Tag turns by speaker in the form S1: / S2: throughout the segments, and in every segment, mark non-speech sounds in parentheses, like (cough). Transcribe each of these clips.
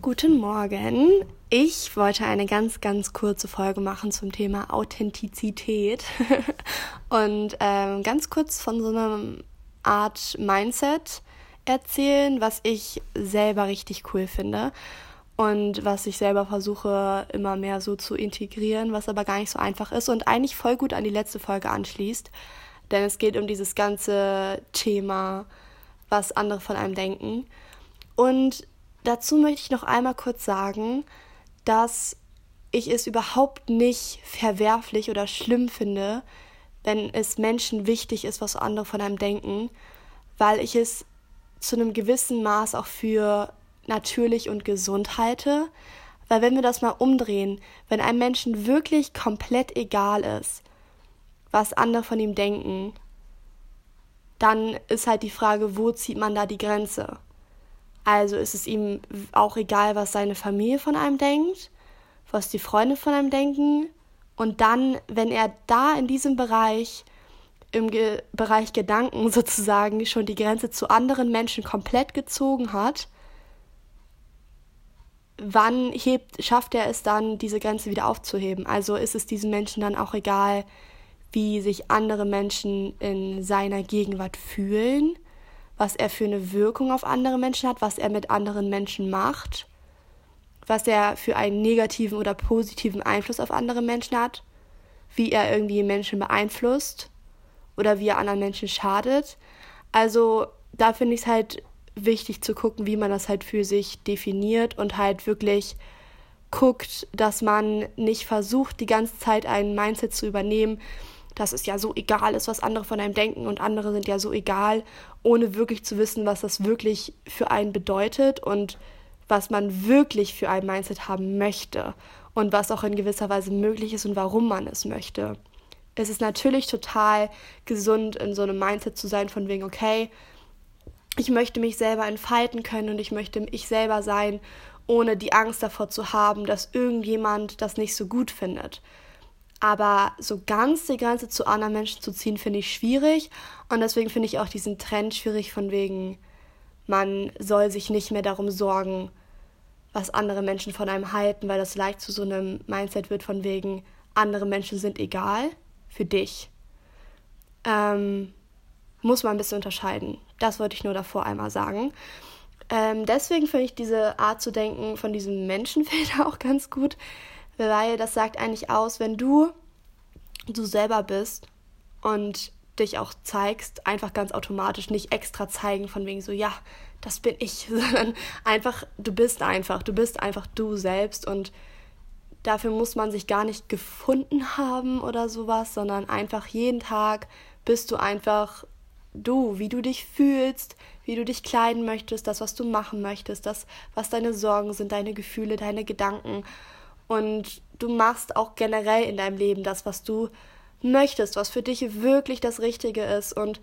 S1: Guten Morgen. Ich wollte eine ganz, ganz kurze Folge machen zum Thema Authentizität (laughs) und ähm, ganz kurz von so einer Art Mindset erzählen, was ich selber richtig cool finde und was ich selber versuche immer mehr so zu integrieren, was aber gar nicht so einfach ist und eigentlich voll gut an die letzte Folge anschließt, denn es geht um dieses ganze Thema, was andere von einem denken. Und dazu möchte ich noch einmal kurz sagen, dass ich es überhaupt nicht verwerflich oder schlimm finde, wenn es Menschen wichtig ist, was andere von einem denken, weil ich es zu einem gewissen Maß auch für natürlich und gesund halte. Weil wenn wir das mal umdrehen, wenn einem Menschen wirklich komplett egal ist, was andere von ihm denken, dann ist halt die Frage, wo zieht man da die Grenze? Also ist es ihm auch egal, was seine Familie von einem denkt, was die Freunde von einem denken. Und dann, wenn er da in diesem Bereich, im Ge Bereich Gedanken (laughs) sozusagen, schon die Grenze zu anderen Menschen komplett gezogen hat, wann hebt, schafft er es dann, diese Grenze wieder aufzuheben? Also ist es diesen Menschen dann auch egal, wie sich andere Menschen in seiner Gegenwart fühlen? Was er für eine Wirkung auf andere Menschen hat, was er mit anderen Menschen macht, was er für einen negativen oder positiven Einfluss auf andere Menschen hat, wie er irgendwie Menschen beeinflusst oder wie er anderen Menschen schadet. Also da finde ich es halt wichtig zu gucken, wie man das halt für sich definiert und halt wirklich guckt, dass man nicht versucht, die ganze Zeit ein Mindset zu übernehmen, dass es ja so egal ist, was andere von einem denken und andere sind ja so egal, ohne wirklich zu wissen, was das wirklich für einen bedeutet und was man wirklich für ein Mindset haben möchte und was auch in gewisser Weise möglich ist und warum man es möchte. Es ist natürlich total gesund, in so einem Mindset zu sein, von wegen, okay, ich möchte mich selber entfalten können und ich möchte ich selber sein, ohne die Angst davor zu haben, dass irgendjemand das nicht so gut findet. Aber so ganz die Grenze zu anderen Menschen zu ziehen, finde ich schwierig. Und deswegen finde ich auch diesen Trend schwierig, von wegen, man soll sich nicht mehr darum sorgen, was andere Menschen von einem halten, weil das leicht zu so einem Mindset wird, von wegen, andere Menschen sind egal für dich. Ähm, muss man ein bisschen unterscheiden. Das wollte ich nur davor einmal sagen. Ähm, deswegen finde ich diese Art zu denken von diesem Menschenfilter (laughs) auch ganz gut, weil das sagt eigentlich aus, wenn du du selber bist und dich auch zeigst, einfach ganz automatisch, nicht extra zeigen von wegen so, ja, das bin ich, (laughs) sondern einfach, du bist einfach, du bist einfach du selbst und dafür muss man sich gar nicht gefunden haben oder sowas, sondern einfach jeden Tag bist du einfach du, wie du dich fühlst, wie du dich kleiden möchtest, das, was du machen möchtest, das, was deine Sorgen sind, deine Gefühle, deine Gedanken und du machst auch generell in deinem Leben das, was du möchtest, was für dich wirklich das Richtige ist und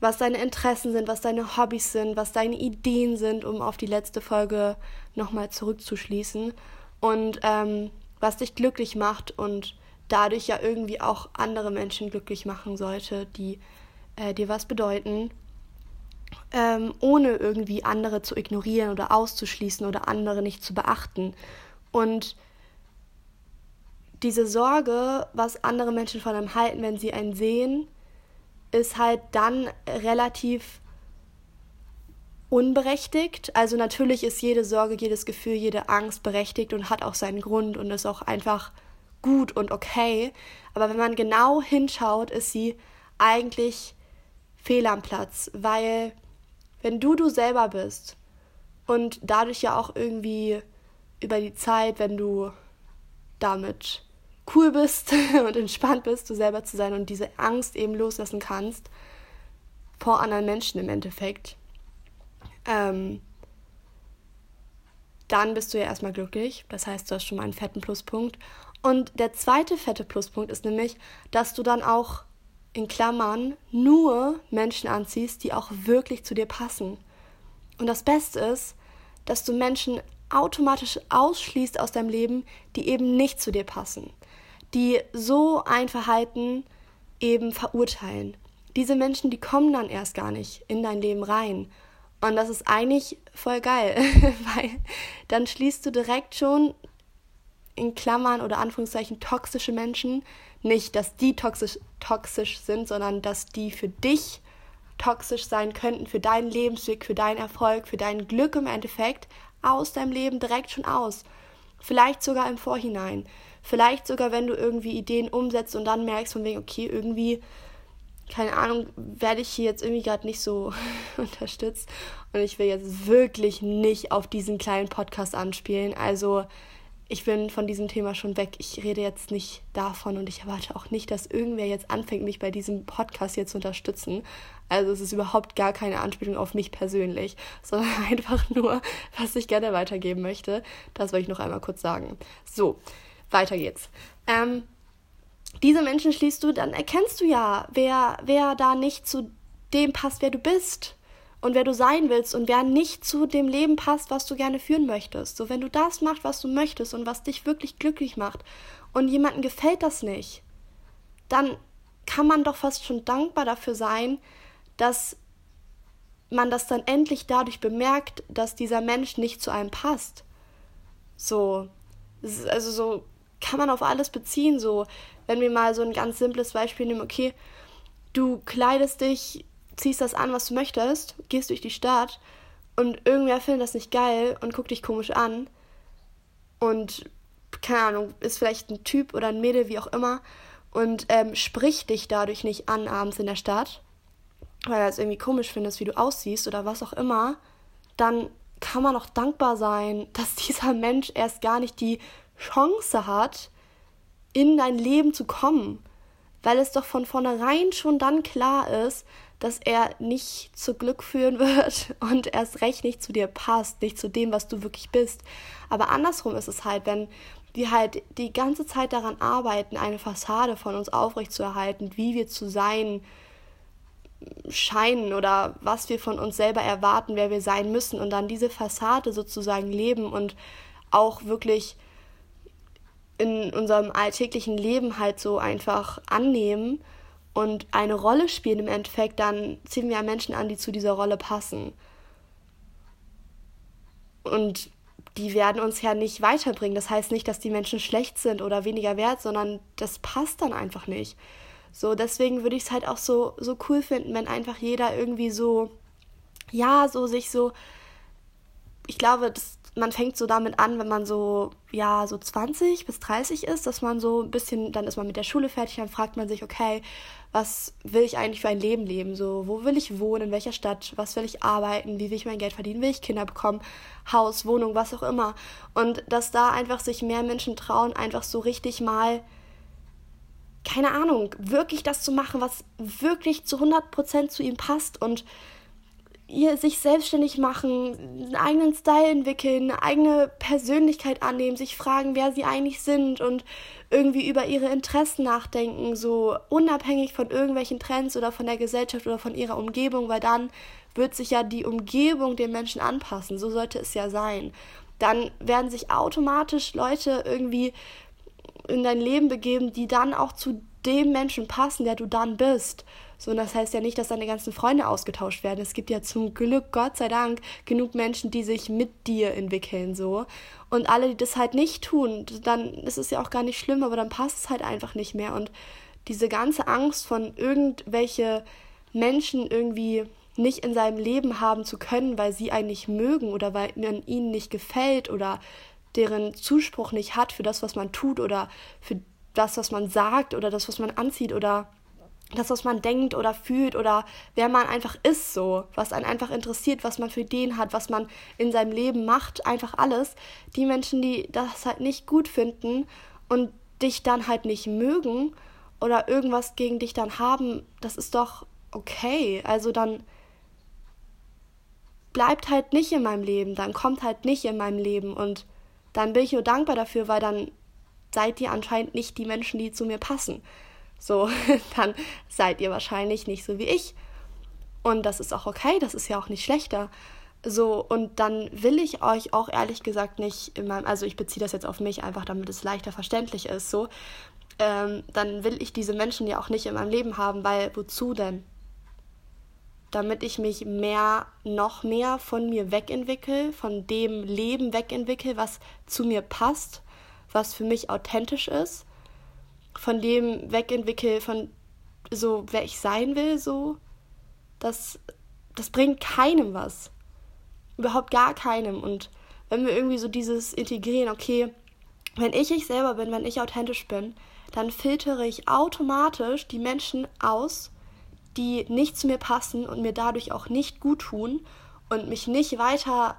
S1: was deine Interessen sind, was deine Hobbys sind, was deine Ideen sind, um auf die letzte Folge nochmal zurückzuschließen und ähm, was dich glücklich macht und dadurch ja irgendwie auch andere Menschen glücklich machen sollte, die äh, dir was bedeuten, ähm, ohne irgendwie andere zu ignorieren oder auszuschließen oder andere nicht zu beachten. Und diese Sorge, was andere Menschen von einem halten, wenn sie einen sehen, ist halt dann relativ unberechtigt. Also natürlich ist jede Sorge, jedes Gefühl, jede Angst berechtigt und hat auch seinen Grund und ist auch einfach gut und okay. Aber wenn man genau hinschaut, ist sie eigentlich fehl am Platz, weil wenn du du selber bist und dadurch ja auch irgendwie über die Zeit, wenn du damit cool bist (laughs) und entspannt bist, du selber zu sein und diese Angst eben loslassen kannst vor anderen Menschen im Endeffekt, ähm, dann bist du ja erstmal glücklich. Das heißt, du hast schon mal einen fetten Pluspunkt. Und der zweite fette Pluspunkt ist nämlich, dass du dann auch in Klammern nur Menschen anziehst, die auch wirklich zu dir passen. Und das Beste ist, dass du Menschen automatisch ausschließt aus deinem Leben, die eben nicht zu dir passen die so ein Verhalten eben verurteilen. Diese Menschen, die kommen dann erst gar nicht in dein Leben rein. Und das ist eigentlich voll geil, (laughs) weil dann schließt du direkt schon in Klammern oder Anführungszeichen toxische Menschen, nicht, dass die toxisch, toxisch sind, sondern dass die für dich toxisch sein könnten, für deinen Lebensweg, für deinen Erfolg, für dein Glück im Endeffekt, aus deinem Leben direkt schon aus. Vielleicht sogar im Vorhinein. Vielleicht sogar, wenn du irgendwie Ideen umsetzt und dann merkst von wegen, okay, irgendwie, keine Ahnung, werde ich hier jetzt irgendwie gerade nicht so (laughs) unterstützt. Und ich will jetzt wirklich nicht auf diesen kleinen Podcast anspielen. Also ich bin von diesem Thema schon weg. Ich rede jetzt nicht davon und ich erwarte auch nicht, dass irgendwer jetzt anfängt, mich bei diesem Podcast hier zu unterstützen. Also es ist überhaupt gar keine Anspielung auf mich persönlich, sondern (laughs) einfach nur, was ich gerne weitergeben möchte. Das wollte ich noch einmal kurz sagen. So, weiter geht's. Ähm, diese Menschen schließt du, dann erkennst du ja, wer, wer da nicht zu dem passt, wer du bist und wer du sein willst und wer nicht zu dem Leben passt, was du gerne führen möchtest. So, wenn du das machst, was du möchtest und was dich wirklich glücklich macht und jemandem gefällt das nicht, dann kann man doch fast schon dankbar dafür sein, dass man das dann endlich dadurch bemerkt, dass dieser Mensch nicht zu einem passt. So, also so kann man auf alles beziehen. So, wenn wir mal so ein ganz simples Beispiel nehmen, okay, du kleidest dich ziehst das an, was du möchtest, gehst durch die Stadt und irgendwer findet das nicht geil und guckt dich komisch an und keine Ahnung, ist vielleicht ein Typ oder ein Mädel, wie auch immer, und ähm, spricht dich dadurch nicht an abends in der Stadt, weil er es irgendwie komisch findest, wie du aussiehst oder was auch immer, dann kann man auch dankbar sein, (laughs) dass dieser Mensch erst gar nicht die Chance hat, in dein Leben zu kommen. Weil es doch von vornherein schon dann klar ist, dass er nicht zu Glück führen (laughs) wird und erst recht nicht zu dir passt, nicht zu dem, was du wirklich bist. Aber andersrum ist es halt, wenn wir halt die ganze Zeit daran arbeiten, eine Fassade von uns aufrechtzuerhalten, wie wir zu sein scheinen oder was wir von uns selber erwarten, wer wir sein müssen und dann diese Fassade sozusagen leben und auch wirklich in unserem alltäglichen Leben halt so einfach annehmen und eine Rolle spielen im Endeffekt, dann ziehen wir Menschen an, die zu dieser Rolle passen. Und die werden uns ja nicht weiterbringen. Das heißt nicht, dass die Menschen schlecht sind oder weniger wert, sondern das passt dann einfach nicht. So, deswegen würde ich es halt auch so, so cool finden, wenn einfach jeder irgendwie so, ja, so sich so, ich glaube, das man fängt so damit an, wenn man so, ja, so 20 bis 30 ist, dass man so ein bisschen, dann ist man mit der Schule fertig, dann fragt man sich, okay, was will ich eigentlich für ein Leben leben? So, wo will ich wohnen, in welcher Stadt, was will ich arbeiten, wie will ich mein Geld verdienen, will ich Kinder bekommen, Haus, Wohnung, was auch immer. Und dass da einfach sich mehr Menschen trauen, einfach so richtig mal, keine Ahnung, wirklich das zu machen, was wirklich zu 100% zu ihm passt und ihr sich selbstständig machen, einen eigenen Style entwickeln, eine eigene Persönlichkeit annehmen, sich fragen, wer sie eigentlich sind und irgendwie über ihre Interessen nachdenken, so unabhängig von irgendwelchen Trends oder von der Gesellschaft oder von ihrer Umgebung, weil dann wird sich ja die Umgebung den Menschen anpassen, so sollte es ja sein. Dann werden sich automatisch Leute irgendwie in dein Leben begeben, die dann auch zu dem Menschen passen, der du dann bist. So, und das heißt ja nicht, dass deine ganzen Freunde ausgetauscht werden. Es gibt ja zum Glück, Gott sei Dank, genug Menschen, die sich mit dir entwickeln, so. Und alle, die das halt nicht tun, dann ist es ja auch gar nicht schlimm, aber dann passt es halt einfach nicht mehr. Und diese ganze Angst von irgendwelche Menschen irgendwie nicht in seinem Leben haben zu können, weil sie einen nicht mögen oder weil man ihnen nicht gefällt oder deren Zuspruch nicht hat für das, was man tut oder für das, was man sagt oder das, was man anzieht oder das, was man denkt oder fühlt oder wer man einfach ist, so, was einen einfach interessiert, was man für den hat, was man in seinem Leben macht, einfach alles. Die Menschen, die das halt nicht gut finden und dich dann halt nicht mögen oder irgendwas gegen dich dann haben, das ist doch okay. Also dann bleibt halt nicht in meinem Leben, dann kommt halt nicht in meinem Leben und dann bin ich nur dankbar dafür, weil dann seid ihr anscheinend nicht die Menschen, die zu mir passen. So, (laughs) dann seid ihr wahrscheinlich nicht so wie ich. Und das ist auch okay, das ist ja auch nicht schlechter. So, und dann will ich euch auch ehrlich gesagt nicht in meinem, also ich beziehe das jetzt auf mich einfach, damit es leichter verständlich ist, so, ähm, dann will ich diese Menschen ja auch nicht in meinem Leben haben, weil wozu denn? damit ich mich mehr, noch mehr von mir wegentwickle, von dem Leben wegentwickle, was zu mir passt, was für mich authentisch ist, von dem wegentwickle, von so, wer ich sein will, so, das, das bringt keinem was. Überhaupt gar keinem. Und wenn wir irgendwie so dieses integrieren, okay, wenn ich ich selber bin, wenn ich authentisch bin, dann filtere ich automatisch die Menschen aus, die nicht zu mir passen und mir dadurch auch nicht gut tun und mich nicht weiter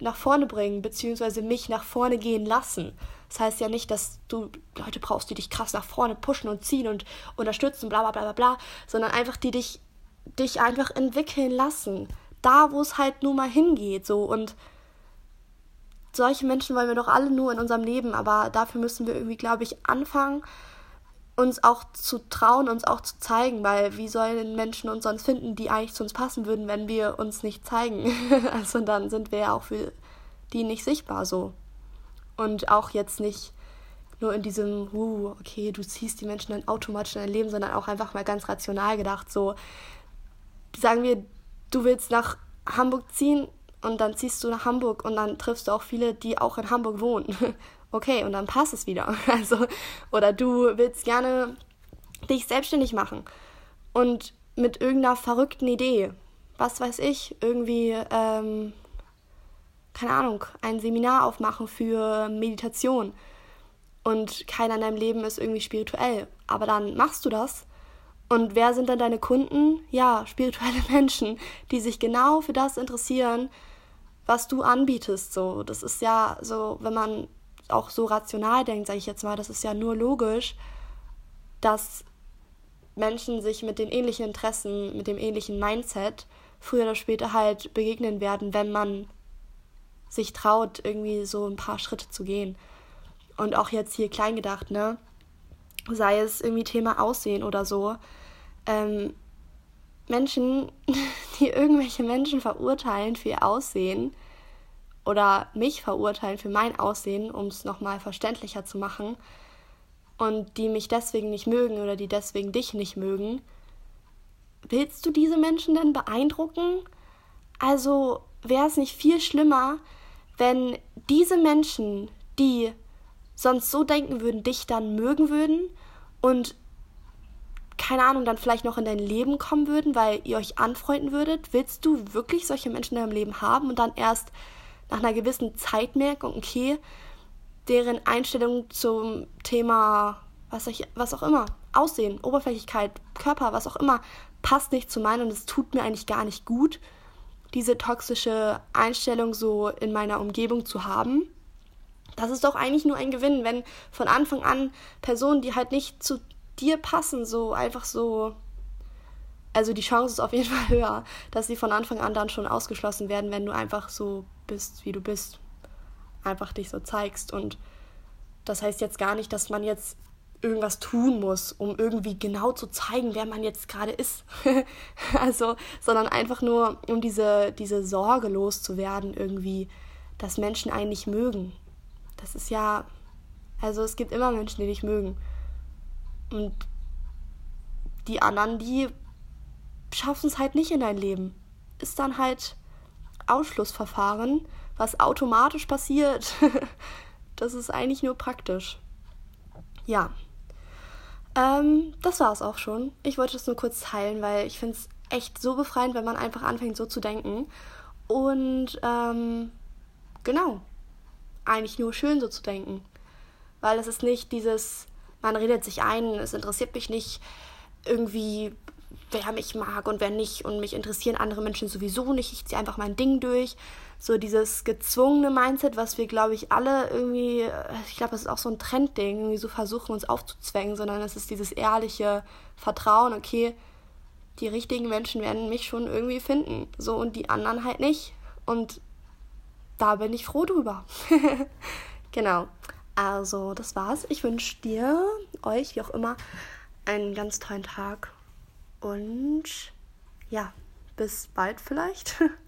S1: nach vorne bringen, beziehungsweise mich nach vorne gehen lassen. Das heißt ja nicht, dass du Leute brauchst, die dich krass nach vorne pushen und ziehen und unterstützen, bla bla bla bla bla, sondern einfach die dich, dich einfach entwickeln lassen. Da, wo es halt nun mal hingeht, so und solche Menschen wollen wir doch alle nur in unserem Leben, aber dafür müssen wir irgendwie, glaube ich, anfangen, uns auch zu trauen, uns auch zu zeigen, weil wie sollen Menschen uns sonst finden, die eigentlich zu uns passen würden, wenn wir uns nicht zeigen? (laughs) also dann sind wir ja auch für die nicht sichtbar so. Und auch jetzt nicht nur in diesem, uh, okay, du ziehst die Menschen dann automatisch in dein Leben, sondern auch einfach mal ganz rational gedacht, so, sagen wir, du willst nach Hamburg ziehen und dann ziehst du nach Hamburg und dann triffst du auch viele, die auch in Hamburg wohnen. (laughs) okay, und dann passt es wieder. (laughs) Also, oder du willst gerne dich selbstständig machen und mit irgendeiner verrückten Idee, was weiß ich, irgendwie, ähm, keine Ahnung, ein Seminar aufmachen für Meditation und keiner in deinem Leben ist irgendwie spirituell. Aber dann machst du das. Und wer sind dann deine Kunden? Ja, spirituelle (laughs) Menschen, die sich genau für das interessieren, was du anbietest. So, das ist ja so, wenn man auch so rational denkt, sage ich jetzt mal, das ist ja nur logisch, dass Menschen sich mit den ähnlichen Interessen, mit dem ähnlichen Mindset früher oder später halt begegnen werden, wenn man sich traut, irgendwie so ein paar Schritte zu gehen. Und auch jetzt hier klein gedacht, ne? Sei es irgendwie Thema Aussehen oder so. Ähm, Menschen, (laughs) die irgendwelche Menschen verurteilen für ihr Aussehen, oder mich verurteilen für mein Aussehen, um es nochmal verständlicher zu machen, und die mich deswegen nicht mögen oder die deswegen dich nicht mögen, willst du diese Menschen denn beeindrucken? Also wäre es nicht viel schlimmer, wenn diese Menschen, die sonst so denken würden, dich dann mögen würden und keine Ahnung, dann vielleicht noch in dein Leben kommen würden, weil ihr euch anfreunden würdet? Willst du wirklich solche Menschen in deinem Leben haben und dann erst nach einer gewissen Zeit merken, okay, deren Einstellung zum Thema, was, ich, was auch immer, Aussehen, Oberflächlichkeit, Körper, was auch immer, passt nicht zu meinen und es tut mir eigentlich gar nicht gut, diese toxische Einstellung so in meiner Umgebung zu haben. Das ist doch eigentlich nur ein Gewinn, wenn von Anfang an Personen, die halt nicht zu dir passen, so einfach so also die Chance ist auf jeden (laughs) Fall höher, dass sie von Anfang an dann schon ausgeschlossen werden, wenn du einfach so bist, wie du bist. Einfach dich so zeigst. Und das heißt jetzt gar nicht, dass man jetzt irgendwas tun muss, um irgendwie genau zu zeigen, wer man jetzt gerade ist. (laughs) also, sondern einfach nur, um diese, diese Sorge loszuwerden, irgendwie, dass Menschen einen nicht mögen. Das ist ja, also es gibt immer Menschen, die dich mögen. Und die anderen, die schaffen es halt nicht in dein Leben. Ist dann halt Ausschlussverfahren, was automatisch passiert. (laughs) das ist eigentlich nur praktisch. Ja. Ähm, das war es auch schon. Ich wollte es nur kurz teilen, weil ich finde es echt so befreiend, wenn man einfach anfängt, so zu denken. Und ähm, genau. Eigentlich nur schön so zu denken. Weil es ist nicht dieses, man redet sich ein, es interessiert mich nicht irgendwie wer mich mag und wer nicht und mich interessieren andere Menschen sowieso nicht. Ich ziehe einfach mein Ding durch. So dieses gezwungene Mindset, was wir, glaube ich, alle irgendwie, ich glaube, das ist auch so ein Trendding, irgendwie so versuchen, uns aufzuzwängen, sondern es ist dieses ehrliche Vertrauen, okay, die richtigen Menschen werden mich schon irgendwie finden. So und die anderen halt nicht. Und da bin ich froh drüber. (laughs) genau. Also, das war's. Ich wünsche dir, euch, wie auch immer, einen ganz tollen Tag und ja, bis bald vielleicht. (laughs)